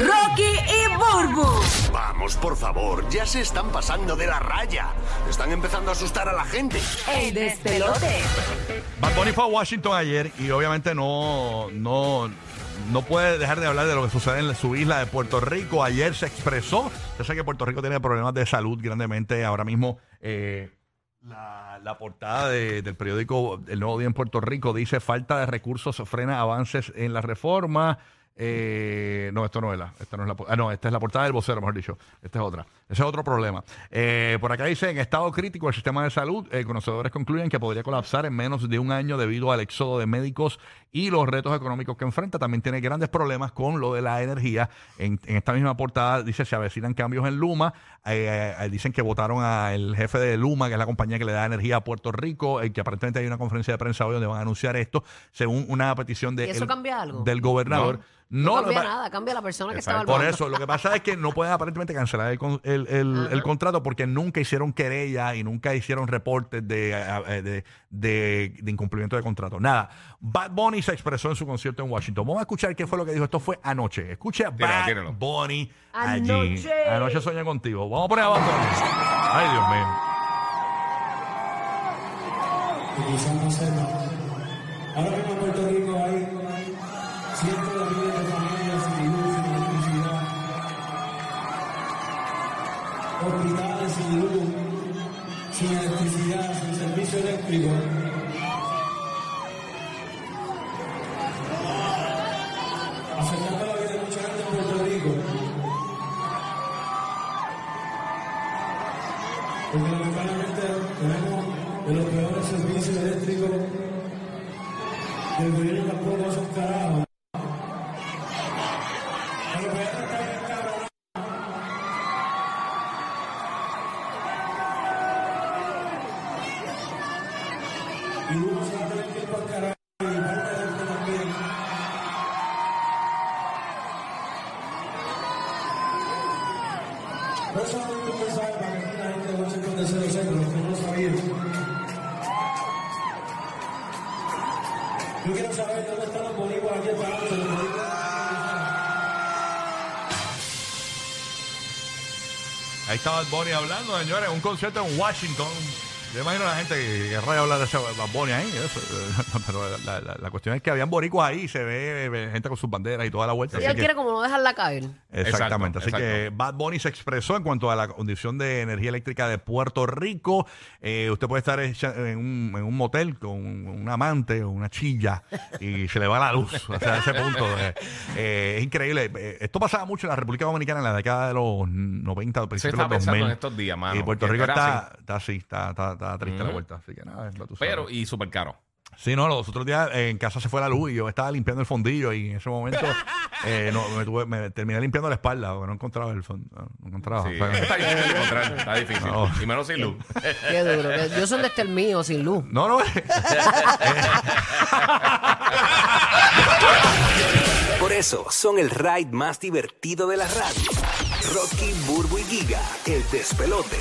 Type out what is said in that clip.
Rocky y Burbu. Vamos, por favor, ya se están pasando de la raya. Están empezando a asustar a la gente. El despelote. Bad Bunny fue a Washington ayer y obviamente no, no, no puede dejar de hablar de lo que sucede en su isla de Puerto Rico. Ayer se expresó. Yo sé que Puerto Rico tiene problemas de salud grandemente. Ahora mismo eh, la, la portada de- del periódico El Nuevo Día en Puerto Rico dice falta de recursos frena avances en la reforma. Eh, no, esto no es la, esta no es la, ah, no, esta es la portada del vocero, mejor dicho. Esta es otra. Ese es otro problema. Eh, por acá dice, en estado crítico el sistema de salud, eh, conocedores concluyen que podría colapsar en menos de un año debido al éxodo de médicos y los retos económicos que enfrenta. También tiene grandes problemas con lo de la energía. En, en esta misma portada dice, se avecinan cambios en Luma. Eh, eh, dicen que votaron al jefe de Luma, que es la compañía que le da energía a Puerto Rico, eh, que aparentemente hay una conferencia de prensa hoy donde van a anunciar esto, según una petición de ¿Y eso el- cambia algo? del gobernador. No, cambia nada, cambia la persona que estaba al por eso, lo que pasa es que no pueden aparentemente cancelar el, el, el- el contrato porque nunca hicieron querella y nunca hicieron reportes de, eh, de, de- de incumplimiento de contrato. Nada. Bad Bunny se expresó en su concierto en Washington. Vamos a escuchar qué fue lo que dijo. Esto fue anoche. Escuche a Tíralo, Bad tíralo. Bunny allí. Anoche. Anoche soñé contigo. Vamos a poner a Bad Bunny. Ay, Dios mío. que quizás no sepa. Ahora mismo en Puerto Rico hay cientos de miles de familias sin luz, sin electricidad, hospitales sin luz, sin electricidad, sin servicio eléctrico. Afectando la vida de mucha gente en Puerto Rico. Porque lamentablemente tenemos de los peores servicios eléctricos que el gobierno tampoco hace un carajo. Y uno se va a tener que ir carajo No solamente un mensaje para que la gente DC lo sepa, los que no lo sabían. Yo quiero saber dónde están los boricuas aquí parados. los boricuas. Ahí estaba Bad Bunny hablando, señores, un concierto en Washington. Yo imagino a la gente que querrá hablar de ese Bad Bunny ahí. eso, pero la, la- la cuestión es que habían boricuas ahí, se ve eh, gente con sus banderas y toda la vuelta. Y así él que- quiere como no dejarla caer. Exactamente. Exacto, Así que Bad Bunny se expresó en cuanto a la condición de energía eléctrica de Puerto Rico. Eh, usted puede estar en un, en un motel con un amante o una chilla y se le va la luz. O sea, a ese punto. eh, eh, es increíble. Eh, Esto pasaba mucho en la República Dominicana en la década de los 90, Se principios de los pensando 2000. en estos días, mano. y Puerto que Rico está, así. está está, está, está triste la vuelta. Así que nada, ya tú sabes. Pero, y súper caro. Sí, no, los otros días eh, en casa se fue la luz y yo estaba limpiando el fondillo y en ese momento eh, no, me, tuve- me terminé limpiando la espalda porque no encontraba el fondo. No encontraba. Sí, Fue- está difícil de encontrar, está difícil. No. Y menos sin luz. Qué duro. que Yo soy donde está el mío, sin luz. No, no. Por eso son el ride más divertido de la radio. Rocky, Burbu y Giga, el despelote.